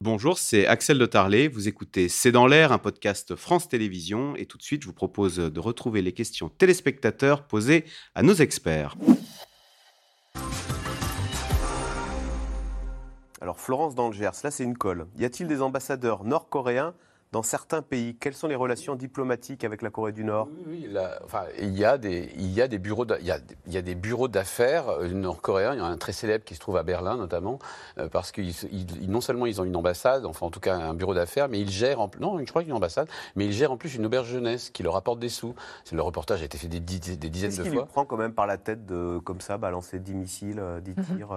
Bonjour, c'est Axel de Tarlet. Vous écoutez C'est dans l'air, un podcast France Télévisions. Et tout de suite, je vous propose de retrouver les questions téléspectateurs posées à nos experts. Alors, Florence d'Angers, là c'est une colle. Y a-t-il des ambassadeurs nord-coréens dans certains pays Quelles sont les relations diplomatiques avec la Corée du Nord? Oui, oui enfin, il, y a des, il y a des bureaux, il y a, il y a des bureaux d'affaires euh, nord-coréens. Il y en a un très célèbre qui se trouve à Berlin notamment, euh, parce que non seulement ils ont une ambassade, enfin en tout cas un bureau d'affaires, mais ils gèrent, en, non, je crois qu'il y a une ambassade, mais ils gèrent en plus une auberge jeunesse qui leur apporte des sous. Le reportage a été fait des, dizaines de fois. Qu'est-ce qui prend quand même par la tête de, comme ça, balancer 10 missiles, 10 mhm. tirs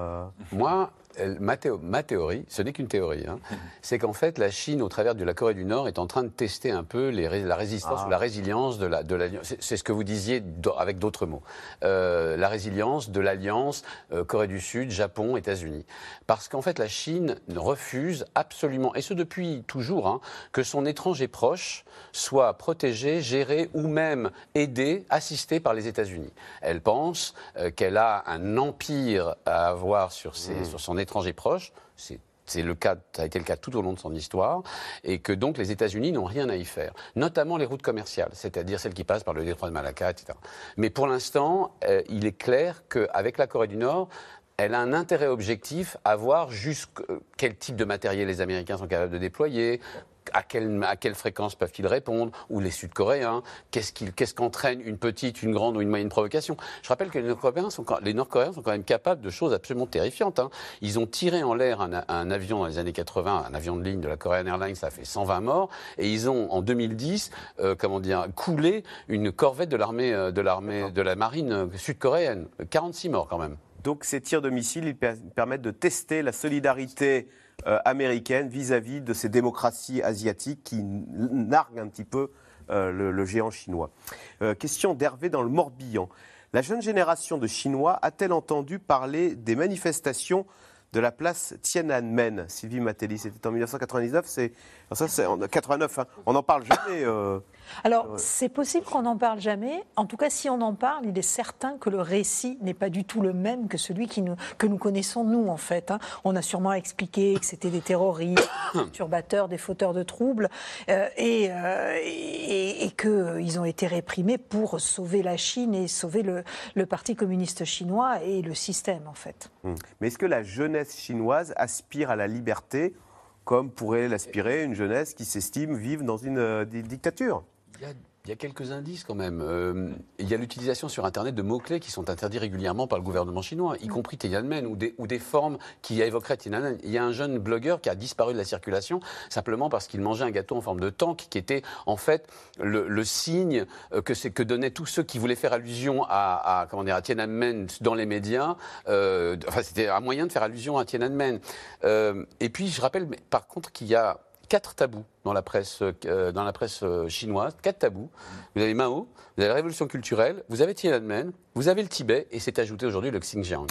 Moi, ma, théorie, ce n'est qu'une théorie, hein, c'est qu'en fait la Chine, au travers de la Corée du Nord, est en train de tester un peu les, la résistance ah. ou la résilience de la. De c'est ce que vous disiez avec d'autres mots. Euh, la résilience de l'alliance euh, Corée du Sud, Japon, États-Unis. Parce qu'en fait la Chine refuse absolument, et ce depuis toujours, hein, que son étranger proche soit protégé, géré ou même aidé, assisté par les États-Unis. Elle pense euh, qu'elle a un empire à avoir sur, ses, mmh. sur son étranger proche, c'est le cas, ça a été le cas tout au long de son histoire, et que donc les États-Unis n'ont rien à y faire, notamment les routes commerciales, c'est-à-dire celles qui passent par le détroit de Malacca, etc. Mais pour l'instant, euh, il est clair qu'avec la Corée du Nord, elle a un intérêt objectif à voir quel type de matériel les Américains sont capables de déployer, à quelle, à quelle fréquence peuvent-ils répondre Ou les Sud-Coréens Qu'est-ce qu'entraîne une petite, une grande ou une moyenne provocation Je rappelle que les Nord-Coréens sont, Nord sont quand même capables de choses absolument terrifiantes. Hein. Ils ont tiré en l'air un, avion dans les années 80, un avion de ligne de la Korean Airlines, ça a fait 120 morts. Et ils ont, en 2010, euh, comment dire, coulé une corvette de l'armée, euh, de l'armée, de la marine euh, sud-coréenne. 46 morts quand même. Donc ces tirs de missiles, ils permettent de tester la solidarité euh, américaine vis-à-vis de ces démocraties asiatiques qui narguent un petit peu euh, le, géant chinois. Euh, question d'Hervé dans le Morbihan. La jeune génération de Chinois a-t-elle entendu parler des manifestations de la place Tiananmen? Sylvie Matelli, c'était en 1999, c'est ça c'est en 89, hein. on n'en parle jamais. Alors, c'est possible qu'on n'en parle jamais. En tout cas, si on en parle, il est certain que le récit n'est pas du tout le même que celui qui nous, que nous connaissons, nous, en fait. Hein. On a sûrement expliqué que c'était des terroristes, des perturbateurs, des fauteurs de troubles, euh, et, euh, et, et qu'ils ont été réprimés pour sauver la Chine et sauver le, le, Parti communiste chinois et le système, en fait. Hum. Mais est-ce que la jeunesse chinoise aspire à la liberté comme pourrait l'aspirer une jeunesse qui s'estime vivre dans une euh, dictature? Il y a quelques indices quand même. Euh, il y a l'utilisation sur Internet de mots-clés qui sont interdits régulièrement par le gouvernement chinois, y compris Tiananmen ou des, ou des formes qui évoqueraient Tiananmen. Il y a un jeune blogueur qui a disparu de la circulation simplement parce qu'il mangeait un gâteau en forme de tank qui était en fait le, signe euh, que, que donnaient tous ceux qui voulaient faire allusion à, comment dire, à Tiananmen dans les médias. Euh, enfin, c'était un moyen de faire allusion à Tiananmen. et puis, je rappelle par contre qu'il y a quatre tabous dans la presse, euh, dans la presse euh, chinoise, quatre tabous. Vous avez Mao, vous avez la révolution culturelle, vous avez Tiananmen, vous avez le Tibet, et c'est ajouté aujourd'hui le Xinjiang.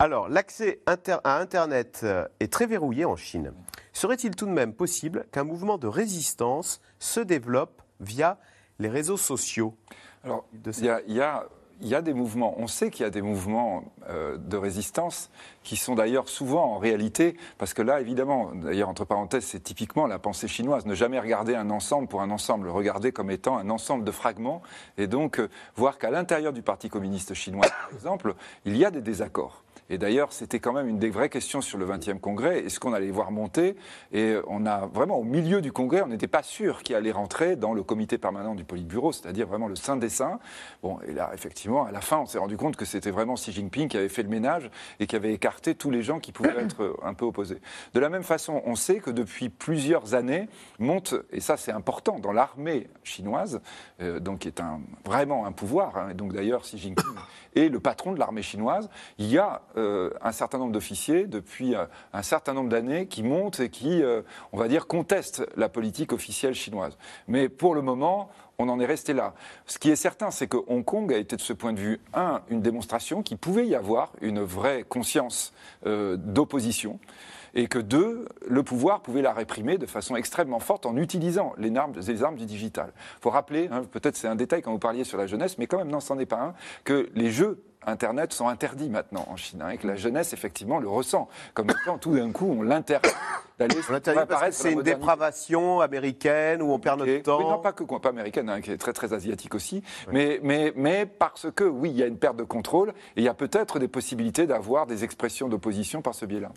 Alors, l'accès à Internet euh, est très verrouillé en Chine. Serait-il tout de même possible qu'un mouvement de résistance se développe via les réseaux sociaux Alors, il y a il y a des mouvements, on sait qu'il y a des mouvements euh, de résistance qui sont d'ailleurs souvent en réalité, parce que là, évidemment, d'ailleurs, entre parenthèses, c'est typiquement la pensée chinoise, ne jamais regarder un ensemble pour un ensemble, regarder comme étant un ensemble de fragments, et donc euh, voir qu'à l'intérieur du Parti communiste chinois, par exemple, il y a des désaccords. Et d'ailleurs, c'était quand même une des vraies questions sur le 20e congrès. Est-ce qu'on allait voir monter? Et on a vraiment, au milieu du congrès, on n'était pas sûr qui allait rentrer dans le comité permanent du Politburo, c'est-à-dire vraiment le saint des saints. Bon, et là, effectivement, à la fin, on s'est rendu compte que c'était vraiment Xi Jinping qui avait fait le ménage et qui avait écarté tous les gens qui pouvaient être un peu opposés. De la même façon, on sait que depuis plusieurs années, monte, et ça c'est important, dans l'armée chinoise, euh, donc qui est un, vraiment un pouvoir, hein, et donc d'ailleurs Xi Jinping est le patron de l'armée chinoise, il y a euh, un certain nombre d'officiers depuis euh, un certain nombre d'années qui montent et qui, euh, on va dire, contestent la politique officielle chinoise. Mais pour le moment, on en est resté là. Ce qui est certain, c'est que Hong Kong a été de ce point de vue, un, une démonstration qu'il pouvait y avoir une vraie conscience d'opposition et que deux, le pouvoir pouvait la réprimer de façon extrêmement forte en utilisant les armes, les armes du digital. Il faut rappeler, hein, peut-être c'est un détail quand vous parliez sur la jeunesse, mais quand même, non, c'en est pas un, que les jeux Internet sont interdits maintenant en Chine, hein, et que la jeunesse, effectivement, le ressent. Comme étant, tout d'un coup, on l'interdit d'aller c'est une dépravation américaine où on perd notre temps. non, pas que, pas américaine, hein, qui est très, très asiatique aussi, mais, mais, mais parce que, oui, il y a une perte de contrôle, et il y a peut-être des possibilités d'avoir des expressions d'opposition par ce biais-là.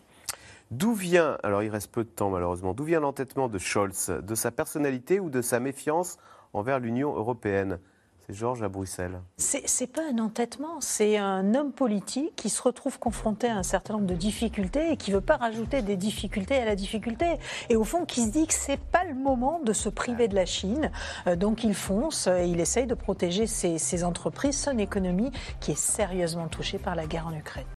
D'où vient, alors il reste peu de temps malheureusement, d'où vient l'entêtement de Scholz De sa personnalité ou de sa méfiance envers l'Union européenne? C'est Georges à Bruxelles. C'est pas un entêtement, c'est un homme politique qui se retrouve confronté à un certain nombre de difficultés et qui veut pas rajouter des difficultés à la difficulté. Et au fond, qui se dit que c'est pas le moment de se priver de la Chine. Euh, donc il fonce, et il essaye de protéger ses, ses entreprises, son économie qui est sérieusement touchée par la guerre en Ukraine.